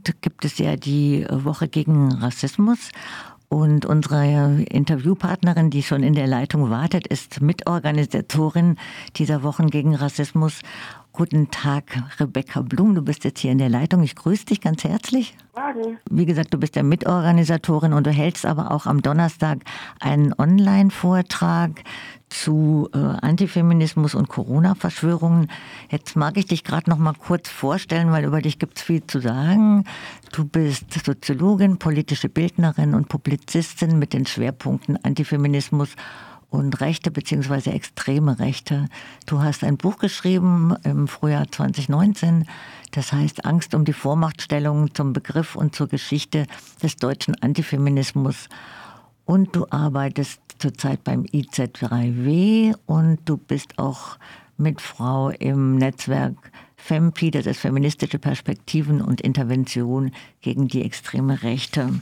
Abend gibt es ja die Woche gegen Rassismus. Und unsere Interviewpartnerin, die schon in der Leitung wartet, ist Mitorganisatorin dieser Wochen gegen Rassismus. Guten Tag, Rebecca Blum. Du bist jetzt hier in der Leitung. Ich grüße dich ganz herzlich. Morgen. Wie gesagt, du bist ja Mitorganisatorin und du hältst aber auch am Donnerstag einen Online-Vortrag zu äh, Antifeminismus und Corona-Verschwörungen. Jetzt mag ich dich gerade noch mal kurz vorstellen, weil über dich gibt es viel zu sagen. Du bist Soziologin, politische Bildnerin und Publizistin mit den Schwerpunkten Antifeminismus und Rechte bzw. extreme Rechte. Du hast ein Buch geschrieben im Frühjahr 2019, das heißt Angst um die Vormachtstellung zum Begriff und zur Geschichte des deutschen Antifeminismus. Und du arbeitest zurzeit beim IZ3W und du bist auch Mitfrau im Netzwerk FEMPI, das ist Feministische Perspektiven und Intervention gegen die extreme Rechte.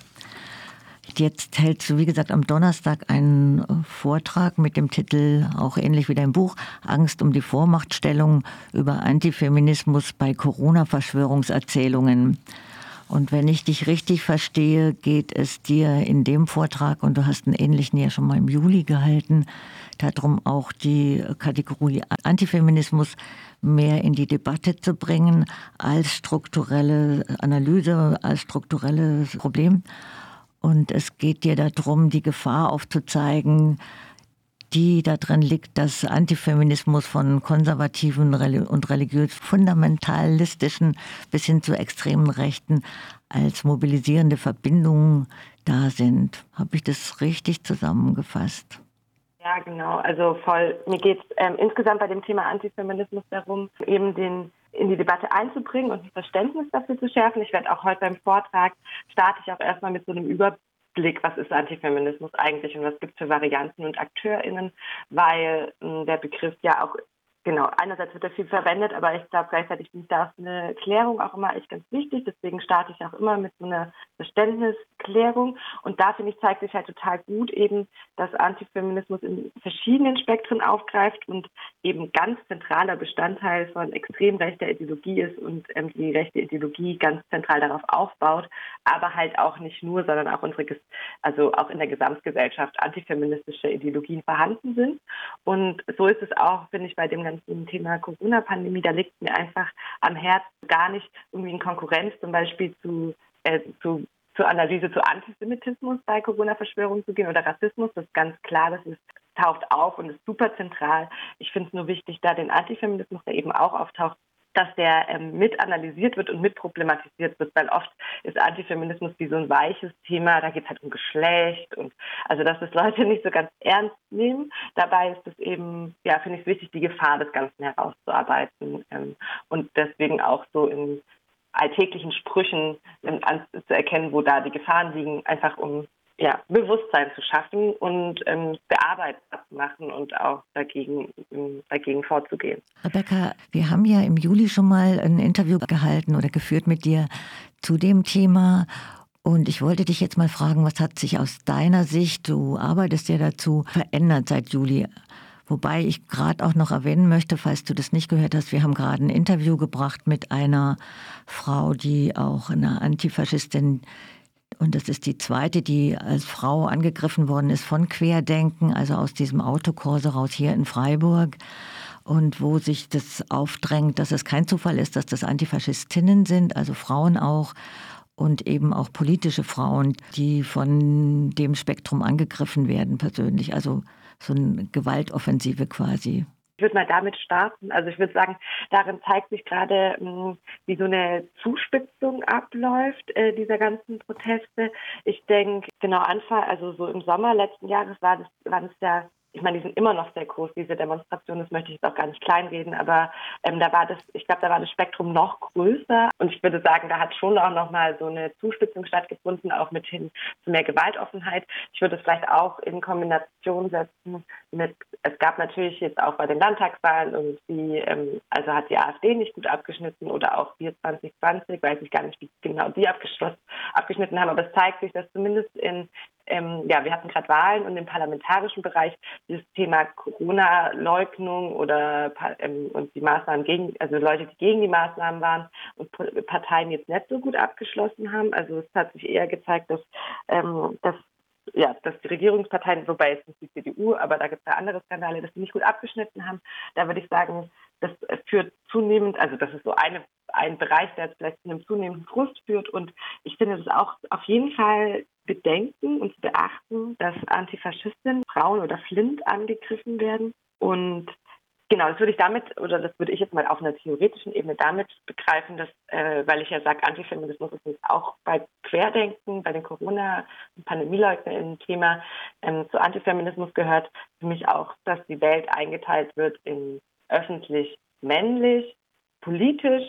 Jetzt hältst du, wie gesagt, am Donnerstag einen Vortrag mit dem Titel, auch ähnlich wie dein Buch, Angst um die Vormachtstellung über Antifeminismus bei Corona-Verschwörungserzählungen. Und wenn ich dich richtig verstehe, geht es dir in dem Vortrag, und du hast einen ähnlichen ja schon mal im Juli gehalten, darum auch die Kategorie Antifeminismus mehr in die Debatte zu bringen als strukturelle Analyse, als strukturelles Problem. Und es geht dir darum, die Gefahr aufzuzeigen, die darin liegt, dass Antifeminismus von konservativen und religiös fundamentalistischen bis hin zu extremen Rechten als mobilisierende Verbindungen da sind. Habe ich das richtig zusammengefasst? Ja, genau. Also voll. Mir geht es ähm, insgesamt bei dem Thema Antifeminismus darum, eben den in die Debatte einzubringen und ein Verständnis dafür zu schärfen. Ich werde auch heute beim Vortrag starte ich auch erstmal mit so einem Überblick Blick, was ist Antifeminismus eigentlich und was gibt es für Varianten und AkteurInnen, weil äh, der Begriff ja auch Genau, einerseits wird er viel verwendet, aber ich glaube gleichzeitig finde ich da eine Klärung auch immer echt ganz wichtig. Deswegen starte ich auch immer mit so einer Verständnisklärung. Und da finde ich, zeigt sich halt total gut eben, dass Antifeminismus in verschiedenen Spektren aufgreift und eben ganz zentraler Bestandteil von extrem rechter Ideologie ist und ähm, die rechte Ideologie ganz zentral darauf aufbaut, aber halt auch nicht nur, sondern auch unsere, also auch in der Gesamtgesellschaft antifeministische Ideologien vorhanden sind. Und so ist es auch, finde ich, bei dem ganzen Thema Corona-Pandemie, da liegt mir einfach am Herzen gar nicht irgendwie in Konkurrenz zum Beispiel zu, äh, zu zur Analyse zu Antisemitismus bei Corona-Verschwörungen zu gehen oder Rassismus. Das ist ganz klar, das ist, taucht auf und ist super zentral. Ich finde es nur wichtig, da den Antifeminismus, der eben auch auftaucht, dass der ähm, mit analysiert wird und mit problematisiert wird, weil oft ist Antifeminismus wie so ein weiches Thema, da geht es halt um Geschlecht und also dass das Leute nicht so ganz ernst nehmen. Dabei ist es eben, ja, finde ich es wichtig, die Gefahr des Ganzen herauszuarbeiten ähm, und deswegen auch so in alltäglichen Sprüchen ähm, zu erkennen, wo da die Gefahren liegen, einfach um ja, Bewusstsein zu schaffen und ähm, bearbeitbar zu machen und auch dagegen, ähm, dagegen vorzugehen. Rebecca, wir haben ja im Juli schon mal ein Interview gehalten oder geführt mit dir zu dem Thema. Und ich wollte dich jetzt mal fragen, was hat sich aus deiner Sicht, du arbeitest ja dazu, verändert seit Juli? Wobei ich gerade auch noch erwähnen möchte, falls du das nicht gehört hast, wir haben gerade ein Interview gebracht mit einer Frau, die auch eine Antifaschistin und das ist die zweite, die als Frau angegriffen worden ist von Querdenken, also aus diesem Autokurse raus hier in Freiburg. Und wo sich das aufdrängt, dass es kein Zufall ist, dass das Antifaschistinnen sind, also Frauen auch und eben auch politische Frauen, die von dem Spektrum angegriffen werden persönlich. Also so eine Gewaltoffensive quasi. Ich würde mal damit starten. Also ich würde sagen, darin zeigt sich gerade, hm, wie so eine Zuspitzung abläuft äh, dieser ganzen Proteste. Ich denke, genau Anfang, also so im Sommer letzten Jahres war das, waren es ja ich meine, die sind immer noch sehr groß, diese Demonstrationen, das möchte ich jetzt auch gar nicht kleinreden, aber ähm, da war das, ich glaube, da war das Spektrum noch größer und ich würde sagen, da hat schon auch nochmal so eine Zuspitzung stattgefunden, auch mit hin zu mehr Gewaltoffenheit. Ich würde es vielleicht auch in Kombination setzen mit, es gab natürlich jetzt auch bei den Landtagswahlen irgendwie, ähm, also hat die AfD nicht gut abgeschnitten oder auch wir 2020, weiß ich gar nicht, wie genau die abgeschnitten haben, aber es zeigt sich, dass zumindest in ähm, ja, wir hatten gerade Wahlen und im parlamentarischen Bereich dieses Thema Corona-Leugnung oder ähm, und die Maßnahmen gegen, also Leute, die gegen die Maßnahmen waren und Parteien jetzt nicht so gut abgeschlossen haben. Also es hat sich eher gezeigt, dass, ähm, dass ja, dass die Regierungsparteien, wobei jetzt nicht die CDU, aber da gibt es ja andere Skandale, dass sie nicht gut abgeschnitten haben. Da würde ich sagen, das führt zunehmend, also das ist so eine, ein Bereich, der jetzt vielleicht zu einem zunehmenden Frust führt. Und ich finde es auch auf jeden Fall bedenken und zu beachten, dass Antifaschistinnen, Frauen oder Flint angegriffen werden. Und genau, das würde ich damit, oder das würde ich jetzt mal auf einer theoretischen Ebene damit begreifen, dass, äh, weil ich ja sage, Antifeminismus ist auch bei Querdenken, bei den Corona- und Pandemieleugnern Thema, ähm, zu Antifeminismus gehört für mich auch, dass die Welt eingeteilt wird in öffentlich männlich, politisch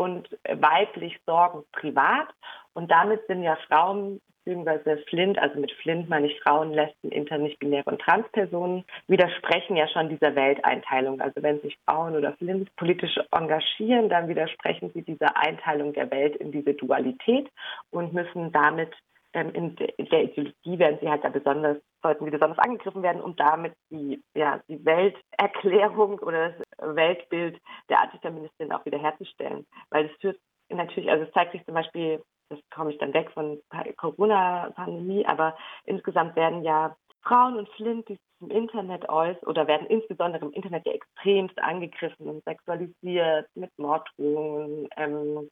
und weiblich sorgen privat. Und damit sind ja Frauen bzw. Flint, also mit Flint meine ich Frauen, Lesben, Inter, nicht-binäre und Transpersonen, widersprechen ja schon dieser Welteinteilung. Also wenn sich Frauen oder Flint politisch engagieren, dann widersprechen sie dieser Einteilung der Welt in diese Dualität und müssen damit ähm, in, der Ideologie werden sie halt da besonders, sollten sie besonders angegriffen werden, um damit die, ja, die Welterklärung oder das Weltbild der Antifeministin auch wiederherzustellen. Weil es führt natürlich, also es zeigt sich zum Beispiel, das komme ich dann weg von Corona-Pandemie, aber insgesamt werden ja Frauen und Flint, die sich im Internet äußern oder werden insbesondere im Internet ja extremst angegriffen und sexualisiert mit Morddrohungen, ähm,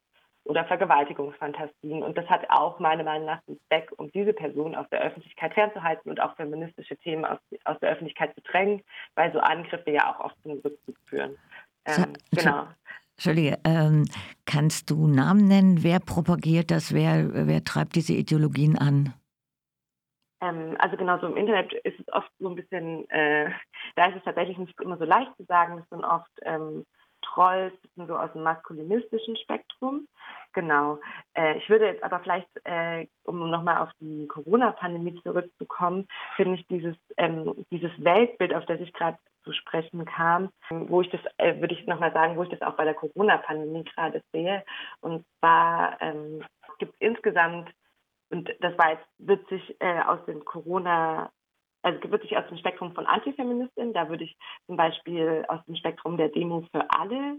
oder Vergewaltigungsfantasien. Und das hat auch meiner Meinung nach den Zweck, um diese Person aus der Öffentlichkeit fernzuhalten und auch feministische Themen aus, aus der Öffentlichkeit zu drängen, weil so Angriffe ja auch oft zum Rückzug führen. Ähm, genau. Entschuldige, ähm, kannst du Namen nennen? Wer propagiert das? Wer, wer treibt diese Ideologien an? Ähm, also genau so im Internet ist es oft so ein bisschen, äh, da ist es tatsächlich nicht immer so leicht zu sagen, es sind oft ähm, Trolls, so aus dem maskulinistischen Spektrum. Genau. Äh, ich würde jetzt aber vielleicht, äh, um nochmal auf die Corona-Pandemie zurückzukommen, finde ich dieses, ähm, dieses Weltbild, auf das ich gerade zu sprechen kam, wo ich das, äh, würde ich nochmal sagen, wo ich das auch bei der Corona-Pandemie gerade sehe. Und zwar ähm, gibt es insgesamt, und das war jetzt, sich äh, aus den Corona also wirklich aus dem Spektrum von Antifeministinnen. Da würde ich zum Beispiel aus dem Spektrum der Demo für alle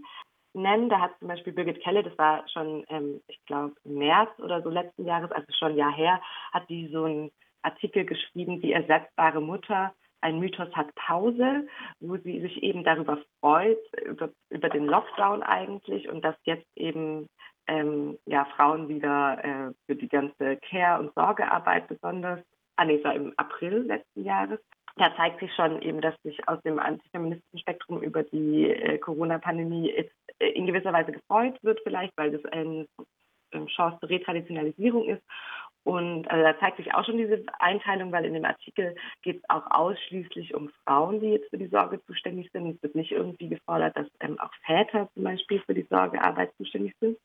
nennen. Da hat zum Beispiel Birgit Kelle, das war schon, ähm, ich glaube, im März oder so letzten Jahres, also schon ein Jahr her, hat die so einen Artikel geschrieben, die ersetzbare Mutter. Ein Mythos hat Pause, wo sie sich eben darüber freut, über, über den Lockdown eigentlich und dass jetzt eben ähm, ja, Frauen wieder äh, für die ganze Care- und Sorgearbeit besonders ah nee, es war im April letzten Jahres. Da zeigt sich schon eben, dass sich aus dem antifeministischen Spektrum über die äh, Corona-Pandemie äh, in gewisser Weise gefreut wird, vielleicht, weil das eine Chance zur Retraditionalisierung ist. Und also da zeigt sich auch schon diese Einteilung, weil in dem Artikel geht es auch ausschließlich um Frauen, die jetzt für die Sorge zuständig sind. Es wird nicht irgendwie gefordert, dass ähm, auch Väter zum Beispiel für die Sorgearbeit zuständig sind.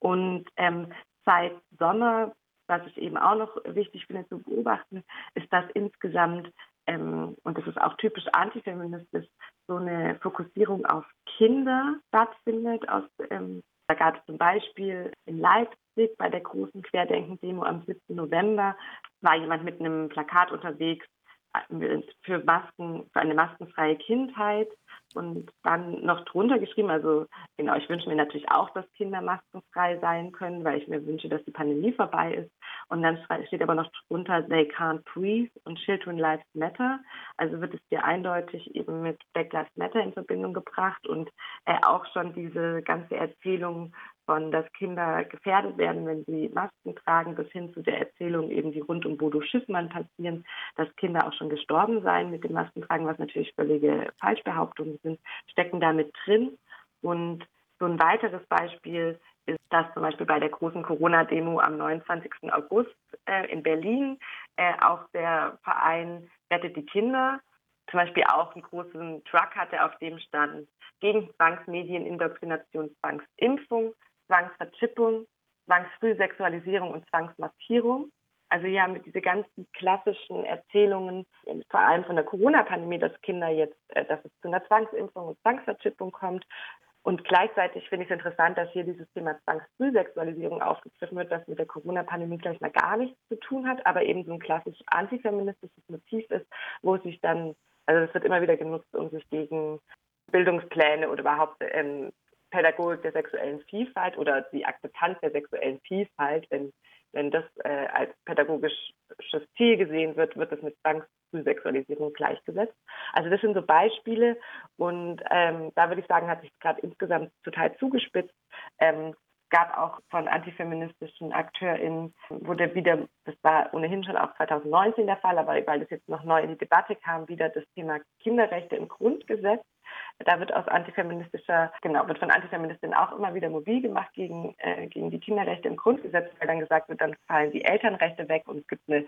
Und ähm, seit Sommer was ich eben auch noch wichtig finde zu beobachten, ist, dass insgesamt, ähm, und das ist auch typisch antifeministisch, so eine Fokussierung auf Kinder stattfindet. Aus, ähm, da gab es zum Beispiel in Leipzig bei der großen Querdenken-Demo am 7. November, war jemand mit einem Plakat unterwegs äh, für Masken, für eine maskenfreie Kindheit und dann noch drunter geschrieben, also genau, ich wünsche mir natürlich auch, dass Kinder maskenfrei sein können, weil ich mir wünsche, dass die Pandemie vorbei ist. Und dann steht aber noch drunter, they can't breathe und Children Lives Matter. Also wird es dir eindeutig eben mit Black Lives Matter in Verbindung gebracht und äh, auch schon diese ganze Erzählung von, dass Kinder gefährdet werden, wenn sie Masken tragen, bis hin zu der Erzählung eben, die rund um Bodo Schiffmann passieren, dass Kinder auch schon gestorben seien mit dem Maskentragen, was natürlich völlige Falschbehauptungen sind, stecken damit drin. Und so ein weiteres Beispiel ist, dass zum Beispiel bei der großen Corona-Demo am 29. August äh, in Berlin äh, auch der Verein Rettet die Kinder zum Beispiel auch einen großen Truck hatte, auf dem stand gegen Zwangsmedien, Indoktrination, Zwangsimpfung, Zwangsverchippung, Zwangsfrühsexualisierung und Zwangsmaskierung. Also ja, mit diese ganzen klassischen Erzählungen, vor allem von der Corona-Pandemie, dass Kinder jetzt, äh, dass es zu einer Zwangsimpfung und Zwangsverchippung kommt, Und gleichzeitig finde ich es interessant, dass hier dieses Thema Zwangsfrühsexualisierung aufgegriffen wird, was mit der Corona-Pandemie gleich mal gar nichts zu tun hat, aber eben so ein klassisch antifeministisches Motiv ist, wo sich dann, also es wird immer wieder genutzt, um sich gegen Bildungspläne oder überhaupt ähm, Pädagogik der sexuellen Vielfalt oder die Akzeptanz der sexuellen Vielfalt, wenn, wenn das äh, als pädagogisches Ziel gesehen wird, wird das mit Zwangsfrühsexualisierung gleichgesetzt. Also das sind so Beispiele und ähm, da würde ich sagen, hat sich gerade insgesamt total zugespitzt. Ähm, gab auch von antifeministischen AkteurInnen, wurde wieder, das war ohnehin schon auch 2019 der Fall, aber weil das jetzt noch neu in die Debatte kam, wieder das Thema Kinderrechte im Grundgesetz da wird aus antifeministischer, genau, wird von Antifeministinnen auch immer wieder mobil gemacht gegen, äh, gegen die Kinderrechte im Grundgesetz, weil dann gesagt wird, dann fallen die Elternrechte weg und es gibt eine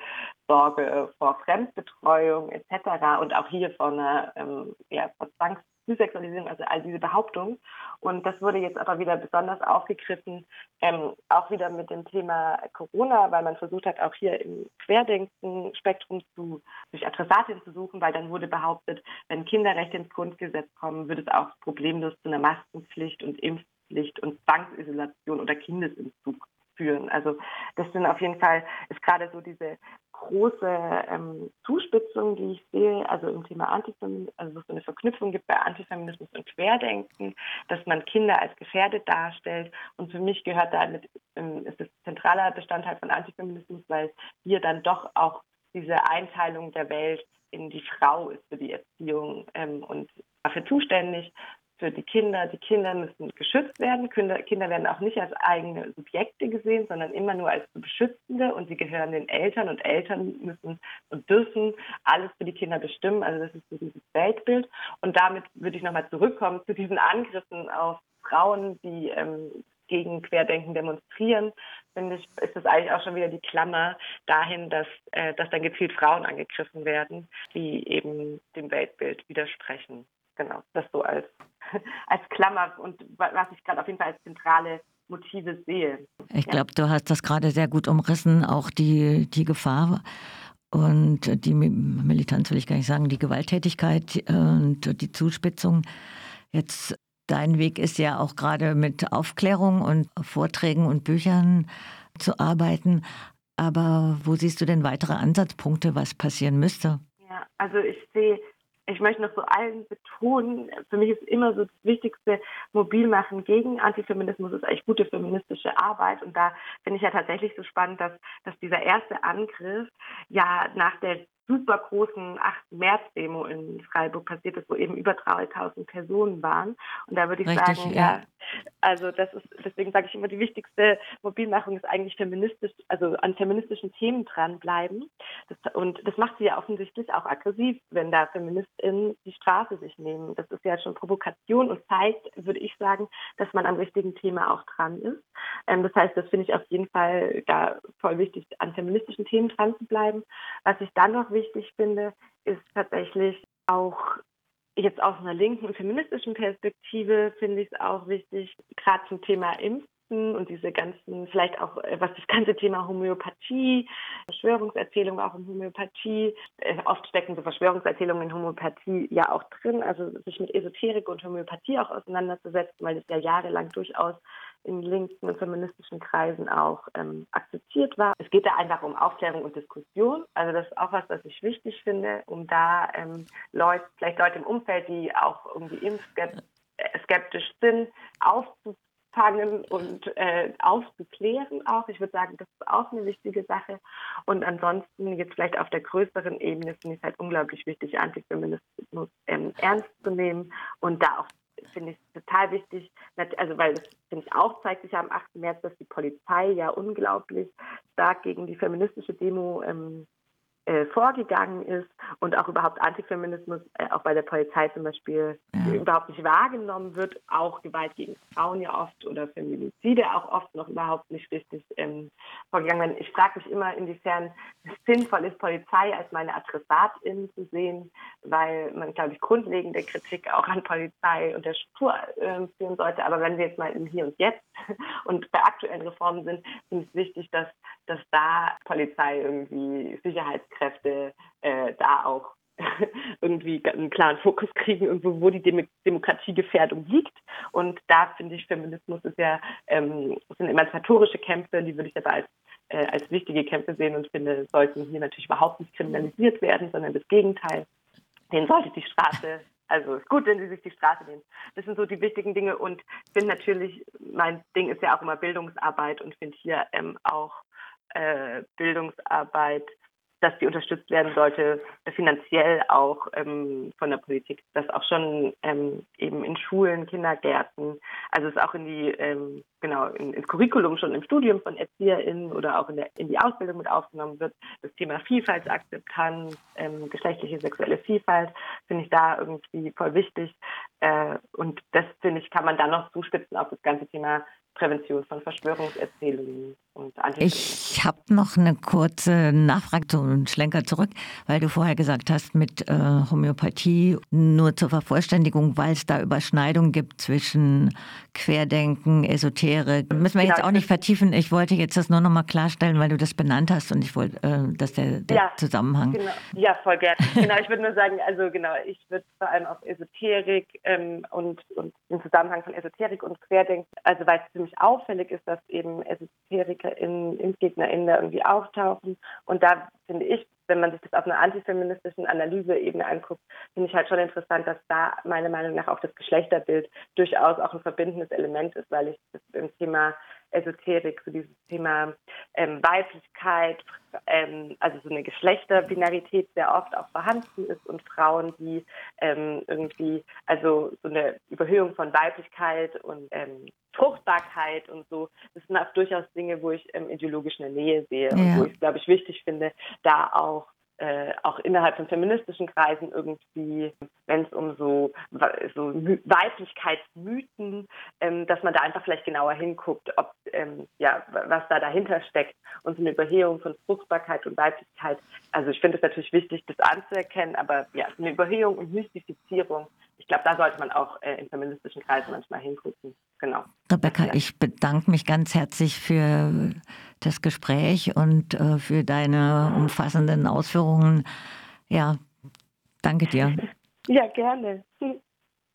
Sorge vor Fremdbetreuung etc. Und auch hier vor einer ähm, ja, vor Zwangs Frühsexualisierung, also all diese Behauptungen. Und das wurde jetzt aber wieder besonders aufgegriffen, ähm, auch wieder mit dem Thema Corona, weil man versucht hat, auch hier im Querdenken-Spektrum zu, sich Adressatin zu suchen, weil dann wurde behauptet, wenn Kinderrechte ins Grundgesetz kommen, würde es auch problemlos zu einer Maskenpflicht und Impfpflicht und Zwangsisolation oder Kindesentzug führen. Also das sind auf jeden Fall, ist gerade so diese große ähm, Zuspitzung, die ich sehe, also im Thema Antifeminismus, also so eine Verknüpfung gibt bei Antifeminismus und Querdenken, dass man Kinder als gefährdet darstellt. Und für mich gehört damit, ähm, ist es zentraler Bestandteil von Antifeminismus, weil hier dann doch auch diese Einteilung der Welt in die Frau ist für die Erziehung ähm, und dafür zuständig für die Kinder. Die Kinder müssen geschützt werden. Kinder, werden auch nicht als eigene Subjekte gesehen, sondern immer nur als Beschützende und sie gehören den Eltern und Eltern müssen und dürfen alles für die Kinder bestimmen. Also das ist so dieses Weltbild. Und damit würde ich nochmal zurückkommen zu diesen Angriffen auf Frauen, die ähm, gegen Querdenken demonstrieren, finde ich, ist das eigentlich auch schon wieder die Klammer dahin, dass, äh, dass dann gezielt Frauen angegriffen werden, die eben dem Weltbild widersprechen. Genau, das so als als Klammer und was ich gerade auf jeden Fall als zentrale Motive sehe. Ich glaube, du hast das gerade sehr gut umrissen, auch die, die Gefahr und die Militanz will ich gar nicht sagen, die Gewalttätigkeit und die Zuspitzung. Jetzt dein Weg ist ja auch gerade mit Aufklärung und Vorträgen und Büchern zu arbeiten. Aber wo siehst du denn weitere Ansatzpunkte, was passieren müsste? Ja, also ich sehe ich möchte noch so allen betonen, für mich ist immer so das wichtigste Mobilmachen gegen Antifeminismus ist eigentlich gute feministische Arbeit. Und da finde ich ja tatsächlich so spannend, dass, dass dieser erste Angriff ja nach der super großen 8. März-Demo in Freiburg passiert ist, wo eben über 3000 Personen waren. Und da würde ich Richtig, sagen, ja. ja, also das ist, deswegen sage ich immer, die wichtigste Mobilmachung ist eigentlich feministisch, also an feministischen Themen dranbleiben. Das, und das macht sie ja offensichtlich auch aggressiv, wenn da FeministInnen die Straße sich nehmen. Das ist ja schon Provokation und zeigt, würde ich sagen, dass man am richtigen Thema auch dran ist. Ähm, das heißt, das finde ich auf jeden Fall da voll wichtig, an feministischen Themen dran zu bleiben. Was ich dann noch wichtig finde, ist tatsächlich auch jetzt aus einer linken feministischen Perspektive finde ich es auch wichtig, gerade zum Thema Impfen und diese ganzen, vielleicht auch, was das ganze Thema Homöopathie, Verschwörungserzählungen auch in Homöopathie, äh, oft stecken so Verschwörungserzählungen in Homöopathie ja auch drin, also sich mit Esoterik und Homöopathie auch auseinanderzusetzen, weil das ja jahrelang durchaus in linken und feministischen Kreisen auch ähm, akzeptiert war. Es geht da einfach um Aufklärung und Diskussion. Also das ist auch was, was ich wichtig finde, um da ähm, Leute, vielleicht Leute im Umfeld, die auch irgendwie impfskeptisch sind, aufzufangen und äh, aufzuklären auch. Ich würde sagen, das ist auch eine wichtige Sache. Und ansonsten jetzt vielleicht auf der größeren Ebene finde ich es halt unglaublich wichtig, Antifeminismus ähm, ernst zu nehmen und da auch finde ich total wichtig, also weil das finde ich auch zeigt sich ja am 8. März, dass die Polizei ja unglaublich stark gegen die feministische Demo ähm, äh, vorgegangen ist und auch überhaupt Antifeminismus äh, auch bei der Polizei zum Beispiel ja. überhaupt nicht wahrgenommen wird, auch Gewalt gegen Frauen ja oft oder Feminizide auch oft noch überhaupt nicht richtig ähm, vorgegangen werden. Ich frage mich immer, inwiefern es sinnvoll ist, Polizei als meine Adressatin zu sehen, weil man, glaube ich, grundlegende Kritik auch an Polizei und der Struktur äh, führen sollte. Aber wenn wir jetzt mal im Hier und Jetzt und bei aktuellen Reformen sind, finde ich es wichtig, dass, dass da Polizei irgendwie Sicherheitskräfte äh, da auch irgendwie einen klaren Fokus kriegen, irgendwo, wo die Dem Demokratiegefährdung liegt. Und da finde ich, Feminismus ist ja ähm, sind emanzipatorische Kämpfe, die würde ich aber als äh, als wichtige Kämpfe sehen und finde, sollten hier natürlich überhaupt nicht kriminalisiert werden, sondern das Gegenteil. Den sollte die Straße also ist gut, wenn sie sich die Straße nehmen. Das sind so die wichtigen Dinge und bin natürlich, mein Ding ist ja auch immer Bildungsarbeit und finde hier ähm, auch äh, Bildungsarbeit dass die unterstützt werden sollte, finanziell auch ähm, von der Politik, dass auch schon ähm, eben in Schulen, Kindergärten, also es auch in die, ähm, genau, in, ins Curriculum schon im Studium von ErzieherInnen oder auch in, der, in die Ausbildung mit aufgenommen wird. Das Thema Vielfaltsakzeptanz, ähm, geschlechtliche sexuelle Vielfalt, finde ich da irgendwie voll wichtig. Äh, und das, finde ich, kann man dann noch zuspitzen auf das ganze Thema Prävention von Verschwörungserzählungen und Ich habe noch eine kurze Nachfrage zum Schlenker zurück, weil du vorher gesagt hast, mit äh, Homöopathie nur zur Vervollständigung, weil es da Überschneidungen gibt zwischen Querdenken, Esoterik. Müssen wir jetzt auch nicht vertiefen. Ich wollte jetzt das nur noch mal klarstellen, weil du das benannt hast und ich wollte, äh, dass der, der ja, Zusammenhang. Genau. Ja, voll gerne. genau, ich würde nur sagen, also genau, ich würde vor allem auf Esoterik ähm, und, und den Zusammenhang von Esoterik und Querdenken, also weil es ziemlich auffällig ist, dass eben EsoterikerInnen, ImpfgegnerInnen da irgendwie auftauchen. Und da finde ich, wenn man sich das auf einer antifeministischen Analyseebene anguckt, finde ich halt schon interessant, dass da meiner Meinung nach auch das Geschlechterbild durchaus auch ein verbindendes Element ist, weil ich das im Thema Esoterik, so dieses Thema ähm, Weiblichkeit, ähm, also so eine Geschlechterbinarität sehr oft auch vorhanden ist und Frauen, die ähm, irgendwie, also so eine Überhöhung von Weiblichkeit und ähm, Fruchtbarkeit und so, das sind auch durchaus Dinge, wo ich ähm, ideologisch eine Nähe sehe ja. und wo ich, glaube ich, wichtig finde, da auch äh, auch innerhalb von feministischen Kreisen irgendwie, wenn es um so, so Weiblichkeitsmythen, ähm, dass man da einfach vielleicht genauer hinguckt, ob ähm, ja was da dahinter steckt und so eine Überhöhung von Fruchtbarkeit und Weiblichkeit. Also ich finde es natürlich wichtig, das anzuerkennen, aber ja, eine Überhöhung und Mystifizierung ich glaube, da sollte man auch äh, in feministischen Kreisen manchmal hingucken. Genau. Rebecca, ich bedanke mich ganz herzlich für das Gespräch und äh, für deine umfassenden Ausführungen. Ja, danke dir. Ja, gerne.